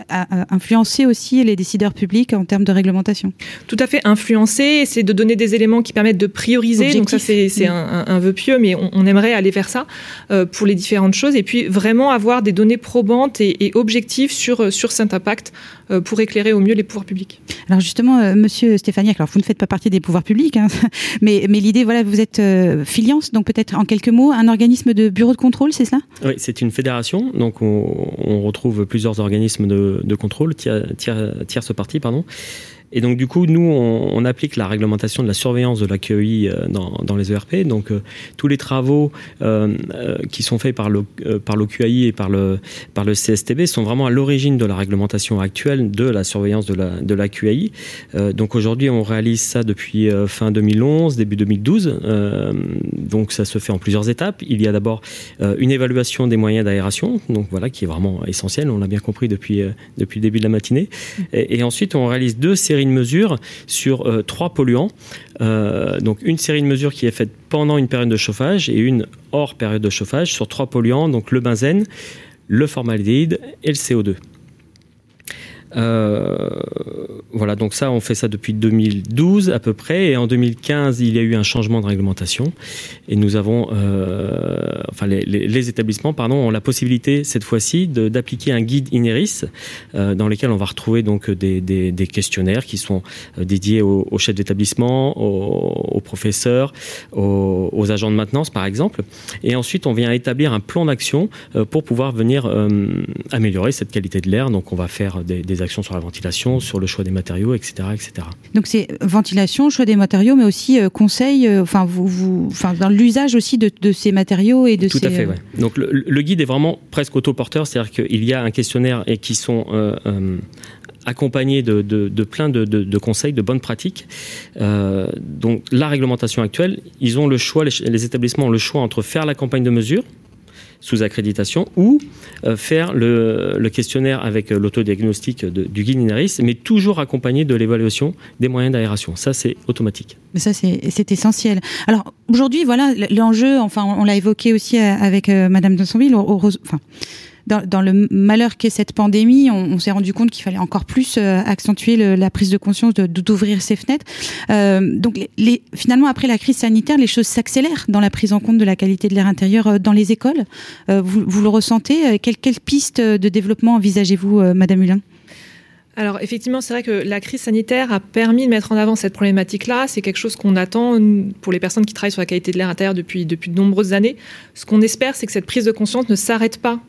[SPEAKER 2] influencer aussi les décideurs publics en termes de réglementation.
[SPEAKER 5] Tout à fait, influencer, c'est de donner des éléments qui permettent de prioriser. Donc ça, c'est mm. un, un, vœu pieux, mais on, aimerait aller vers ça euh, pour les différentes choses. Et puis vraiment avoir des données probantes et, et objectives sur, sur cet impact euh, pour éclairer au mieux les pouvoirs publics.
[SPEAKER 2] Alors justement, euh, Monsieur Stéphaniac, alors vous ne faites pas partie des pouvoirs publics, hein, mais, mais l'idée, voilà, vous êtes euh, Filiance, donc peut-être en quelques mots, un organisme de bureau de contrôle, c'est cela?
[SPEAKER 6] Oui, c'est une fédération, donc on, on, retrouve plusieurs organismes de, de contrôle, tiers, tiers, tierces parties, pardon. Et donc, du coup, nous, on, applique la réglementation de la surveillance de l'accueil euh, dans, les ERP. Donc, euh, tous les travaux euh, qui sont faits par l'OQAI et par le, par le CSTB sont vraiment à l'origine de la réglementation actuelle de la surveillance de la, de l'AQAI. donc, aujourd'hui, on réalise ça depuis fin 2011, début 2012. donc, ça se fait en plusieurs étapes. Il y a d'abord une évaluation des moyens d'aération, donc voilà, qui est vraiment essentielle. On l'a bien compris depuis, depuis le début de la matinée. Et ensuite, on réalise deux séries de mesures sur euh, trois polluants. Euh, donc une série de mesures qui est faite pendant une période de chauffage et une hors période de chauffage sur trois polluants, donc le benzène, le formaldéhyde et le CO2. Euh, voilà, donc ça, on fait ça depuis 2012 à peu près, et en 2015, il y a eu un changement de réglementation, et nous avons, euh, enfin, les, établissements, pardon, ont la possibilité cette fois-ci d'appliquer un guide Ineris, euh, dans lequel on va retrouver donc des, questionnaires qui sont dédiés aux, chefs d'établissement, aux, professeurs, aux, agents de maintenance, par exemple, et ensuite on vient établir un plan d'action pour pouvoir venir améliorer cette qualité de l'air. Donc, on va faire des actions sur la ventilation, sur le choix des matériaux, etc. etc.
[SPEAKER 2] Donc c'est ventilation, choix des matériaux, mais aussi euh, conseil, euh, enfin vous, vous, enfin dans l'usage aussi de, ces matériaux et de
[SPEAKER 6] Tout à fait,
[SPEAKER 2] euh,
[SPEAKER 6] Donc le, guide est vraiment presque autoporteur, c'est-à-dire qu'il y a un questionnaire et qui sont accompagnés de, de, plein de, de, conseils, de bonnes pratiques. donc la réglementation actuelle, ils ont le choix, les, les, établissements ont le choix entre faire la campagne de mesure, sous accréditation ou euh, faire le, questionnaire avec euh, l'autodiagnostic du guide INARIS, mais toujours accompagné de l'évaluation des moyens d'aération. Ça, c'est automatique.
[SPEAKER 2] Mais ça, c'est essentiel. Alors, aujourd'hui, voilà, l'enjeu, enfin, on, l'a évoqué aussi euh, avec Madame Donsonville, enfin, dans, le malheur qu'est cette pandémie, on, s'est rendu compte qu'il fallait encore plus euh, accentuer la prise de conscience d'ouvrir ces fenêtres. Euh, donc, finalement, après la crise sanitaire, les choses s'accélèrent dans la prise en compte de la qualité de l'air intérieur euh, dans les écoles. Vous, le ressentez Quelle, quelle piste de développement envisagez-vous, Madame Hulin?
[SPEAKER 5] Alors effectivement, c'est vrai que la crise sanitaire a permis de mettre en avant cette problématique-là. C'est quelque chose qu'on attend pour les personnes qui travaillent sur la qualité de l'air intérieur depuis de nombreuses années. Ce qu'on espère, c'est que cette prise de conscience ne s'arrête pas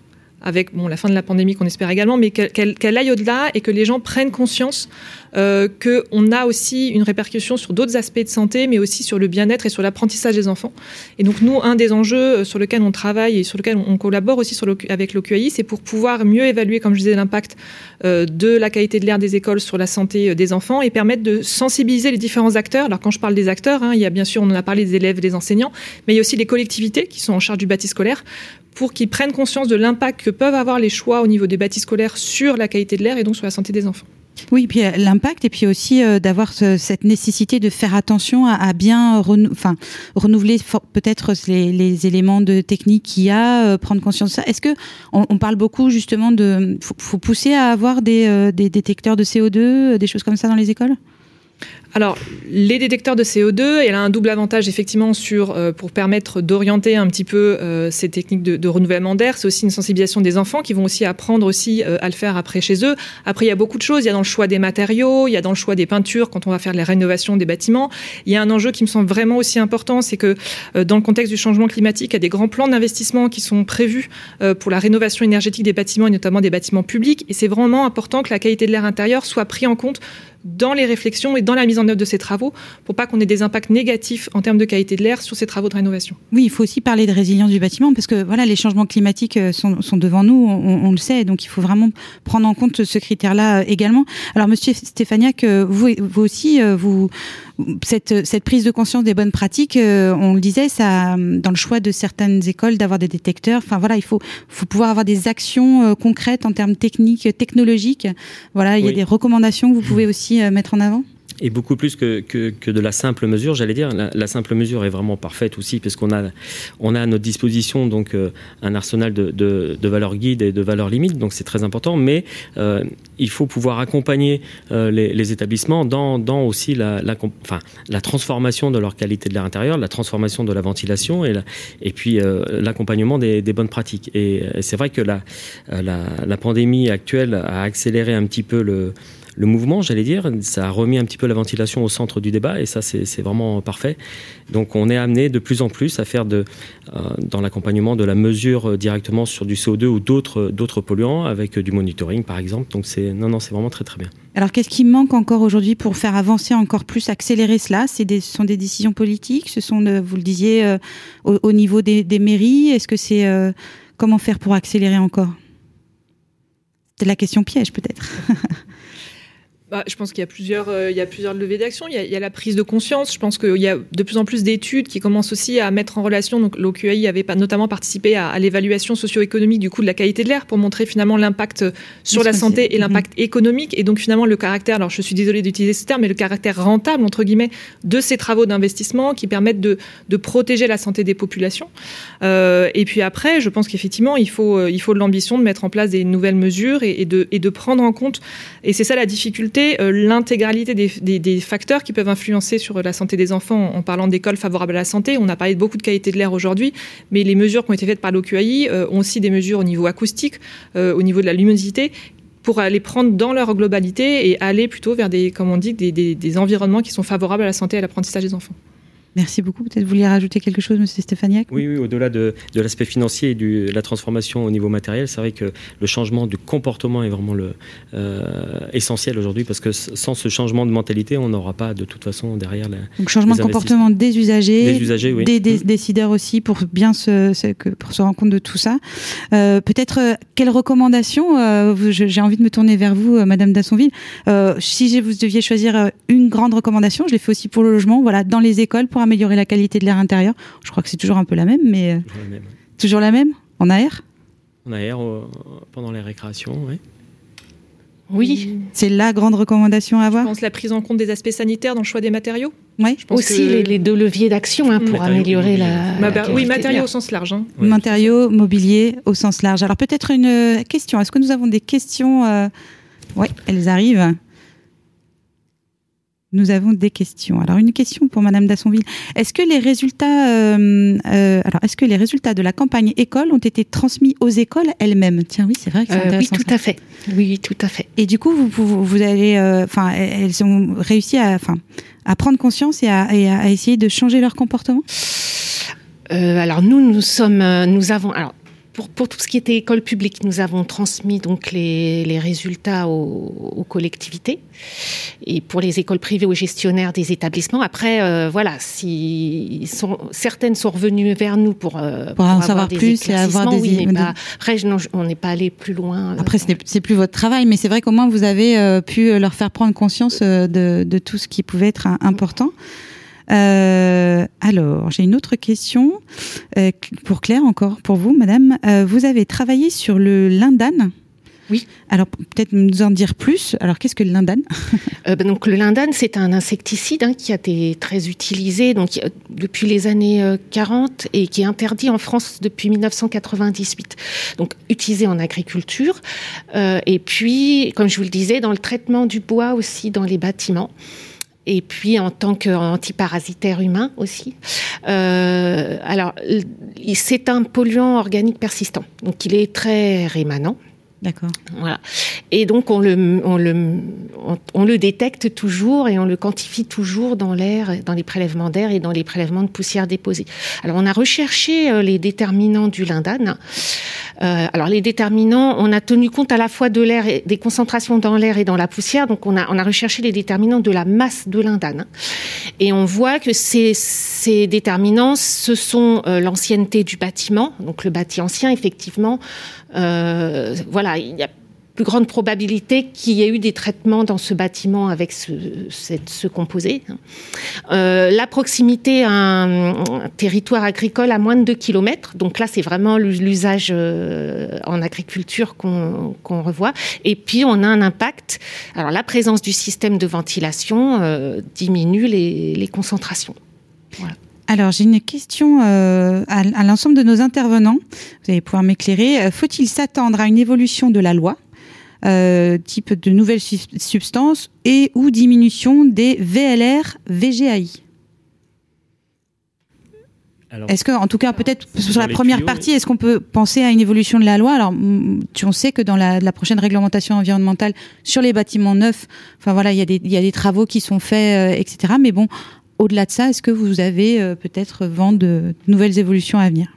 [SPEAKER 5] avec bon, la fin de la pandémie qu'on espère également, mais qu'elle aille au-delà et que les gens prennent conscience euh, qu'on a aussi une répercussion sur d'autres aspects de santé, mais aussi sur le bien-être et sur l'apprentissage des enfants. Et donc nous, un des enjeux euh, sur lesquels on travaille et sur lesquels on, collabore aussi avec l'OQAI, c'est pour pouvoir mieux évaluer, comme je disais, l'impact euh, de la qualité de l'air des écoles sur la santé euh, des enfants et permettre de sensibiliser les différents acteurs. Alors quand je parle des acteurs, hein, il y a bien sûr, on en a parlé des élèves, des enseignants, mais il y a aussi les collectivités qui sont en charge du bâti scolaire pour qu'ils prennent conscience de l'impact que peuvent avoir les choix au niveau des bâtis scolaires sur la qualité de l'air et donc sur la santé des enfants.
[SPEAKER 2] Oui, puis euh, l'impact et puis aussi euh, d'avoir cette nécessité de faire attention à, bien enfin, renouveler peut-être les, éléments de technique qu'il y a, euh, prendre conscience de ça. Est-ce que on, parle beaucoup justement de faut, faut pousser à avoir des, des détecteurs de CO2, des choses comme ça dans les écoles?
[SPEAKER 5] Alors, les détecteurs de CO2, elle a un double avantage effectivement sur, euh, pour permettre d'orienter un petit peu euh, ces techniques de, renouvellement d'air. C'est aussi une sensibilisation des enfants qui vont aussi apprendre aussi euh, à le faire après chez eux. Après, il y a beaucoup de choses. Il y a dans le choix des matériaux, il y a dans le choix des peintures quand on va faire les rénovations des bâtiments. Il y a un enjeu qui me semble vraiment aussi important, c'est que dans le contexte du changement climatique, il y a des grands plans d'investissement qui sont prévus pour la rénovation énergétique des bâtiments et notamment des bâtiments publics. Et c'est vraiment important que la qualité de l'air intérieur soit prise en compte dans les réflexions et dans la mise en œuvre de ces travaux pour pas qu'on ait des impacts négatifs en termes de qualité de l'air sur ces travaux de rénovation.
[SPEAKER 2] Oui, il faut aussi parler de résilience du bâtiment parce que voilà, les changements climatiques euh, sont, sont devant nous, on, le sait, donc il faut vraiment prendre en compte ce critère-là euh, également. Alors, Monsieur Stéphaniac, euh, vous, vous aussi, vous cette, cette, prise de conscience des bonnes pratiques, on le disait, ça, dans le choix de certaines écoles d'avoir des détecteurs. Enfin voilà, il faut, faut pouvoir avoir des actions concrètes en termes techniques, technologiques. Voilà, il y a des recommandations que vous pouvez aussi euh, mettre en avant?
[SPEAKER 6] Et beaucoup plus que, que, de la simple mesure, j'allais dire. La, simple mesure est vraiment parfaite aussi, parce qu'on a, on a à notre disposition donc euh, un arsenal de, de, valeurs guides et de valeurs limites, donc c'est très important. Mais euh, il faut pouvoir accompagner les, établissements dans, dans aussi la, la, transformation de leur qualité de l'air intérieur, la transformation de la ventilation et, et puis l'accompagnement des, bonnes pratiques. Et, c'est vrai que la, la pandémie actuelle a accéléré un petit peu le le mouvement, j'allais dire. Ça a remis un petit peu la ventilation au centre du débat et ça, c'est vraiment parfait. Donc, on est amené de plus en plus à faire de, dans l'accompagnement de la mesure directement sur du CO2 ou d'autres polluants avec du monitoring, par exemple. Donc, c'est non, non, c'est vraiment très très bien.
[SPEAKER 2] Alors, qu'est-ce qui manque encore aujourd'hui pour faire avancer encore plus, accélérer cela? Ce sont des décisions politiques? Ce sont, vous le disiez, au, niveau des, mairies? Est-ce que c'est comment faire pour accélérer encore? C'est la question piège peut-être.
[SPEAKER 5] Bah, je pense qu'il y a plusieurs, euh, il y a plusieurs levées d'action. Il, il, y a la prise de conscience. Je pense qu'il y a de plus en plus d'études qui commencent aussi à mettre en relation. Donc, l'OQAI avait pas, notamment participé à, l'évaluation socio-économique du coût de la qualité de l'air pour montrer finalement l'impact sur la santé et l'impact mhm. économique. Et donc, finalement, le caractère, alors je suis désolée d'utiliser ce terme, mais le caractère rentable, entre guillemets, de ces travaux d'investissement qui permettent de, de, protéger la santé des populations. Euh, et puis après, je pense qu'effectivement, il faut, euh, il faut l'ambition de mettre en place des nouvelles mesures et, et, de, et de prendre en compte, et c'est ça la difficulté, euh, l'intégralité des, facteurs qui peuvent influencer sur la santé des enfants en parlant d'écoles favorables à la santé. On a parlé de beaucoup de qualité de l'air aujourd'hui, mais les mesures qui ont été faites par l'OQAI euh, ont aussi des mesures au niveau acoustique, euh, au niveau de la luminosité, pour aller prendre dans leur globalité et aller plutôt vers des, comme on dit, des environnements qui sont favorables à la santé et à l'apprentissage des enfants.
[SPEAKER 2] Merci beaucoup. Peut-être vous vouliez rajouter quelque chose, Monsieur Stéphaniac
[SPEAKER 6] Oui, oui au-delà de, de l'aspect financier et de la transformation au niveau matériel, c'est vrai que le changement du comportement est vraiment le, euh, essentiel aujourd'hui parce que sans ce changement de mentalité, on n'aura pas de toute façon derrière la.
[SPEAKER 2] Donc changement de comportement des usagers,
[SPEAKER 6] des, usagers, oui.
[SPEAKER 2] des, mmh. décideurs aussi pour bien se, pour se rendre compte de tout ça. Euh, peut-être euh, quelles recommandations J'ai envie de me tourner vers vous, Madame Dassonville. si vous deviez choisir une grande recommandation, je l'ai fait aussi pour le logement. Voilà, dans les écoles pour améliorer la qualité de l'air intérieur Je crois que c'est toujours un peu la même, mais. Euh, toujours la même En AR
[SPEAKER 6] En AR, euh, pendant les récréations, oui.
[SPEAKER 3] Oui.
[SPEAKER 2] C'est la grande recommandation à avoir?
[SPEAKER 5] Je pense la prise en compte des aspects sanitaires dans le choix des matériaux?
[SPEAKER 2] Oui.
[SPEAKER 3] Je pense Aussi les, deux leviers d'action hein, pour améliorer la,
[SPEAKER 5] Oui, matériaux au sens large. Hein.
[SPEAKER 2] matériaux, mobilier au sens large. Alors peut-être une euh, question. Est-ce que nous avons des questions Oui, elles arrivent. Nous avons des questions. Alors une question pour Madame Dassonville. Est-ce que les résultats, euh, euh, alors est-ce que les résultats de la campagne école ont été transmis aux écoles elles-mêmes? Tiens, oui, c'est vrai que
[SPEAKER 3] euh, Oui, tout à fait. Oui, tout à fait.
[SPEAKER 2] Et du coup, vous, vous, allez, enfin, elles ont réussi à, enfin, à prendre conscience et à, et à, essayer de changer leur comportement?
[SPEAKER 3] alors nous, nous sommes, nous avons, alors pour, tout ce qui était école publique, nous avons transmis donc les, résultats aux, collectivités et pour les écoles privées aux gestionnaires des établissements. Après, euh, voilà, si sont, certaines sont revenues vers nous pour,
[SPEAKER 2] euh, pour, en savoir plus et avoir des.
[SPEAKER 3] Oui, après, on n'est pas allé plus loin.
[SPEAKER 2] Euh, après, ce n'est plus votre travail, mais c'est vrai qu'au moins vous avez pu leur faire prendre conscience de, de, tout ce qui pouvait être important. Euh, alors, j'ai une autre question euh, pour Claire, encore pour vous, madame. Euh, vous avez travaillé sur le lindane.
[SPEAKER 3] Oui.
[SPEAKER 2] Alors peut-être nous en dire plus. Alors qu'est-ce que le lindane
[SPEAKER 3] ben Donc le lindane, c'est un insecticide hein, qui a été très utilisé donc depuis les années 40 et qui est interdit en France depuis 1998. Donc utilisé en agriculture et puis, comme je vous le disais, dans le traitement du bois aussi dans les bâtiments et puis en tant qu'antiparasitaire humain aussi. Euh, alors, c'est un polluant organique persistant, donc il est très rémanent.
[SPEAKER 2] D'accord.
[SPEAKER 3] Voilà. Et donc on le, on le, on, le détecte toujours et on le quantifie toujours dans l'air, dans les prélèvements d'air et dans les prélèvements de poussière déposée. Alors on a recherché euh, les déterminants du lindane. Euh, alors les déterminants, on a tenu compte à la fois de l'air et des concentrations dans l'air et dans la poussière. Donc on a, on a recherché les déterminants de la masse de l'indane. Et on voit que ces, ces déterminants, ce sont euh, l'ancienneté du bâtiment, donc le bâti ancien, effectivement. Euh, voilà, il y a plus grande probabilité qu'il y ait eu des traitements dans ce bâtiment avec ce, ce composé. Euh, la proximité à un, territoire agricole à moins de 2 km, donc là c'est vraiment l'usage euh, en agriculture qu'on revoit. Et puis on a un impact, alors la présence du système de ventilation diminue les, les concentrations.
[SPEAKER 2] Voilà. Alors, j'ai une question euh, à, à l'ensemble de nos intervenants. Vous allez pouvoir m'éclairer. Faut-il s'attendre à une évolution de la loi euh, type de nouvelles substances et ou diminution des VLR VGAI Est-ce que, en tout cas, peut-être sur la première partie, est-ce qu'on peut penser à une évolution de la loi? Alors, on sait que dans la, prochaine réglementation environnementale sur les bâtiments neufs, enfin voilà, il y, a des, y a des travaux qui sont faits, euh, etc. Mais bon, au-delà de ça, est-ce que vous avez euh, peut-être vent de nouvelles évolutions à venir?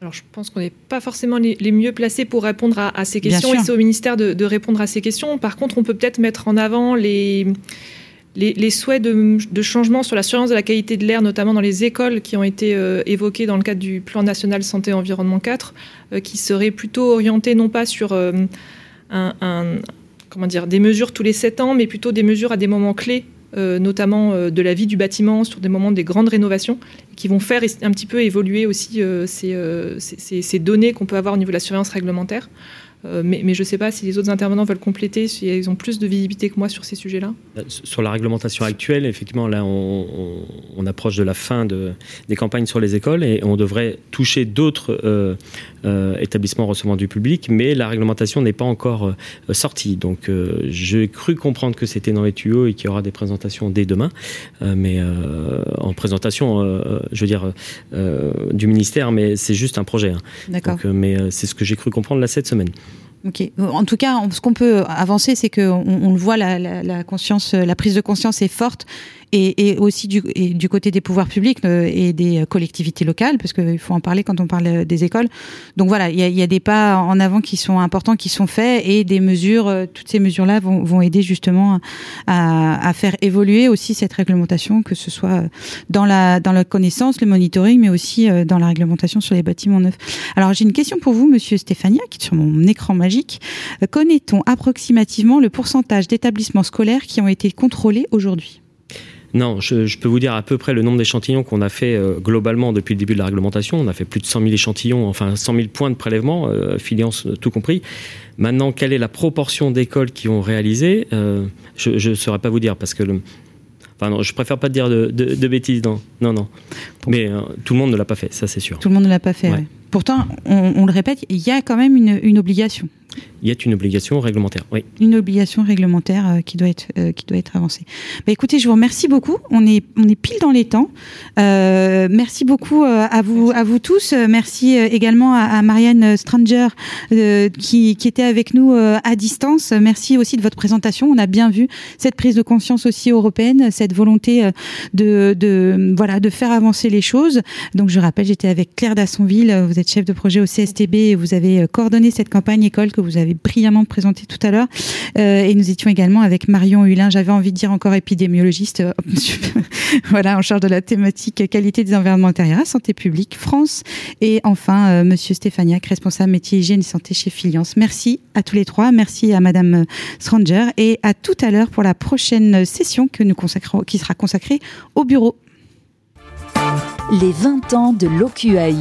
[SPEAKER 5] Alors, je pense qu'on n'est pas forcément les, mieux placés pour répondre à, ces questions et c'est au ministère de, de, répondre à ces questions. Par contre, on peut peut-être mettre en avant les, les, souhaits de, changement sur la surveillance de la qualité de l'air, notamment dans les écoles qui ont été euh, évoqués dans le cadre du plan national santé-environnement 4, euh, qui seraient plutôt orientés non pas sur euh, un, comment dire, des mesures tous les 7 ans, mais plutôt des mesures à des moments clés notamment de la vie du bâtiment, sur des moments des grandes rénovations, qui vont faire un petit peu évoluer aussi ces, données qu'on peut avoir au niveau de la surveillance réglementaire. Euh, mais, je ne sais pas si les autres intervenants veulent compléter, si ils ont plus de visibilité que moi sur ces sujets-là.
[SPEAKER 6] Euh, sur la réglementation actuelle, effectivement, là, on, approche de la fin de, des campagnes sur les écoles et on devrait toucher d'autres euh, établissements recevant du public, mais la réglementation n'est pas encore sortie. Donc, j'ai cru comprendre que c'était dans les tuyaux et qu'il y aura des présentations dès demain, mais en présentation, je veux dire, du ministère, mais c'est juste un projet. Hein.
[SPEAKER 2] D'accord.
[SPEAKER 6] mais c'est ce que j'ai cru comprendre là cette semaine.
[SPEAKER 2] Ok. En tout cas, ce qu'on peut avancer, c'est qu'on on le voit, la, la, conscience, la prise de conscience est forte et, aussi du, du, côté des pouvoirs publics euh, et des collectivités locales, parce qu'il faut en parler quand on parle des écoles. Donc voilà, il y a, des pas en avant qui sont importants, qui sont faits, et des mesures, euh, toutes ces mesures-là vont, vont, aider justement à, à, faire évoluer aussi cette réglementation, que ce soit dans la, dans la connaissance, le monitoring, mais aussi euh, dans la réglementation sur les bâtiments neufs. Alors j'ai une question pour vous, Monsieur Stéphania, qui est sur mon écran magique. Connaît-on approximativement le pourcentage d'établissements scolaires qui ont été contrôlés aujourd'hui?
[SPEAKER 6] Non, je, peux vous dire à peu près le nombre d'échantillons qu'on a fait euh, globalement depuis le début de la réglementation. On a fait plus de 100 000 échantillons, enfin 100 000 points de prélèvement, euh, filiance tout compris. Maintenant, quelle est la proportion d'écoles qui ont réalisé euh, Je ne saurais pas vous dire parce que le, Enfin, non, je préfère pas dire de, bêtises, non. Non, non. Mais tout le monde ne l'a pas fait, ça c'est sûr.
[SPEAKER 2] Tout le monde ne l'a pas fait, Pourtant, on, le répète, il y a quand même une obligation
[SPEAKER 6] il y a une obligation réglementaire, oui.
[SPEAKER 2] Une obligation réglementaire euh, qui doit être euh, qui doit être avancée. Bah, écoutez, je vous remercie beaucoup. On est on est pile dans les temps. Euh, merci beaucoup à vous à vous tous. Merci également à, Marianne Stranger qui, qui était avec nous à distance. Merci aussi de votre présentation. On a bien vu cette prise de conscience aussi européenne, cette volonté de de voilà de faire avancer les choses. Donc je rappelle, j'étais avec Claire Dassonville. Vous êtes chef de projet au CSTB et vous avez coordonné cette campagne école que vous avez brillamment présenté tout à l'heure. Euh, et nous étions également avec Marion Hulin, j'avais envie de dire encore épidémiologiste, euh, voilà, en charge de la thématique qualité des environnements intérieurs Santé publique France. Et enfin, euh, Monsieur Stéphaniac, responsable métier hygiène et santé chez Filiance. Merci à tous les trois. Merci à Madame Stranger et à tout à l'heure pour la prochaine session que nous qui sera consacrée au bureau.
[SPEAKER 1] Les 20 ans de l'OQAI.